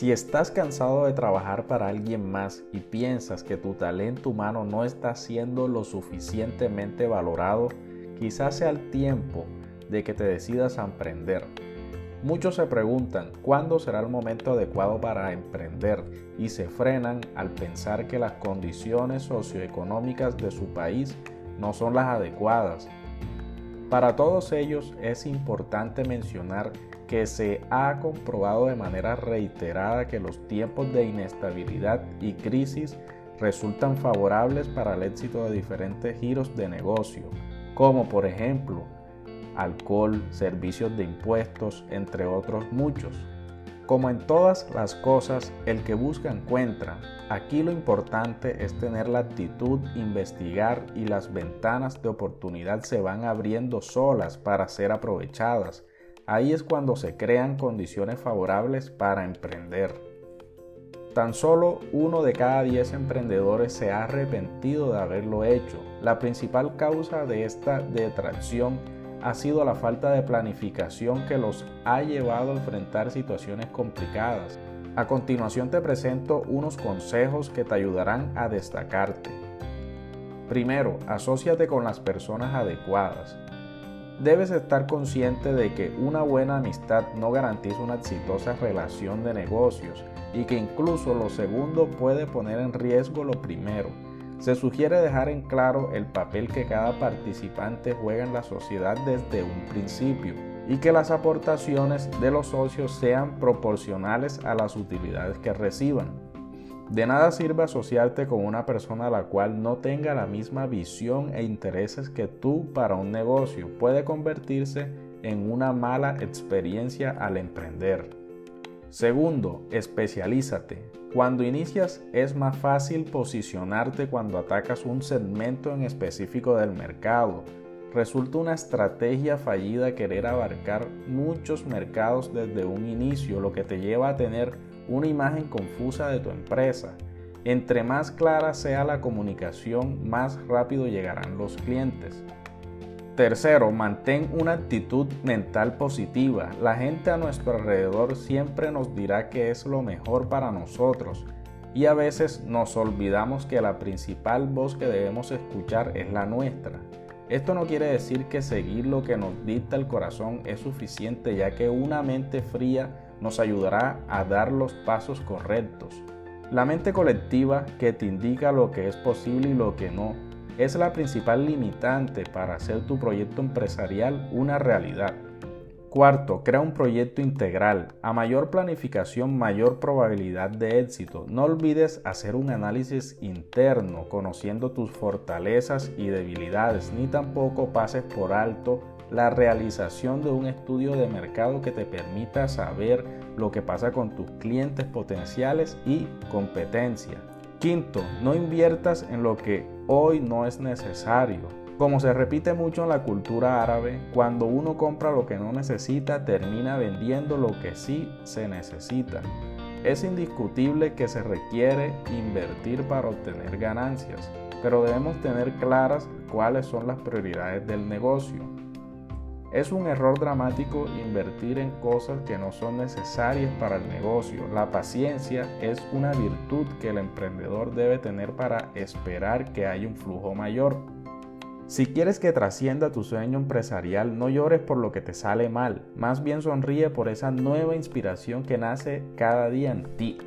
Si estás cansado de trabajar para alguien más y piensas que tu talento humano no está siendo lo suficientemente valorado, quizás sea el tiempo de que te decidas a emprender. Muchos se preguntan cuándo será el momento adecuado para emprender y se frenan al pensar que las condiciones socioeconómicas de su país no son las adecuadas. Para todos ellos es importante mencionar que se ha comprobado de manera reiterada que los tiempos de inestabilidad y crisis resultan favorables para el éxito de diferentes giros de negocio, como por ejemplo alcohol, servicios de impuestos, entre otros muchos. Como en todas las cosas, el que busca encuentra. Aquí lo importante es tener la actitud, investigar y las ventanas de oportunidad se van abriendo solas para ser aprovechadas. Ahí es cuando se crean condiciones favorables para emprender. Tan solo uno de cada diez emprendedores se ha arrepentido de haberlo hecho. La principal causa de esta detracción ha sido la falta de planificación que los ha llevado a enfrentar situaciones complicadas. A continuación te presento unos consejos que te ayudarán a destacarte. Primero, asóciate con las personas adecuadas. Debes estar consciente de que una buena amistad no garantiza una exitosa relación de negocios y que incluso lo segundo puede poner en riesgo lo primero. Se sugiere dejar en claro el papel que cada participante juega en la sociedad desde un principio y que las aportaciones de los socios sean proporcionales a las utilidades que reciban. De nada sirve asociarte con una persona a la cual no tenga la misma visión e intereses que tú para un negocio. Puede convertirse en una mala experiencia al emprender. Segundo, especialízate. Cuando inicias es más fácil posicionarte cuando atacas un segmento en específico del mercado. Resulta una estrategia fallida querer abarcar muchos mercados desde un inicio, lo que te lleva a tener una imagen confusa de tu empresa. Entre más clara sea la comunicación, más rápido llegarán los clientes. Tercero, mantén una actitud mental positiva. La gente a nuestro alrededor siempre nos dirá que es lo mejor para nosotros y a veces nos olvidamos que la principal voz que debemos escuchar es la nuestra. Esto no quiere decir que seguir lo que nos dicta el corazón es suficiente ya que una mente fría nos ayudará a dar los pasos correctos. La mente colectiva que te indica lo que es posible y lo que no es la principal limitante para hacer tu proyecto empresarial una realidad. Cuarto, crea un proyecto integral. A mayor planificación, mayor probabilidad de éxito. No olvides hacer un análisis interno, conociendo tus fortalezas y debilidades, ni tampoco pases por alto la realización de un estudio de mercado que te permita saber lo que pasa con tus clientes potenciales y competencia. Quinto, no inviertas en lo que hoy no es necesario. Como se repite mucho en la cultura árabe, cuando uno compra lo que no necesita, termina vendiendo lo que sí se necesita. Es indiscutible que se requiere invertir para obtener ganancias, pero debemos tener claras cuáles son las prioridades del negocio. Es un error dramático invertir en cosas que no son necesarias para el negocio. La paciencia es una virtud que el emprendedor debe tener para esperar que haya un flujo mayor. Si quieres que trascienda tu sueño empresarial, no llores por lo que te sale mal, más bien sonríe por esa nueva inspiración que nace cada día en ti.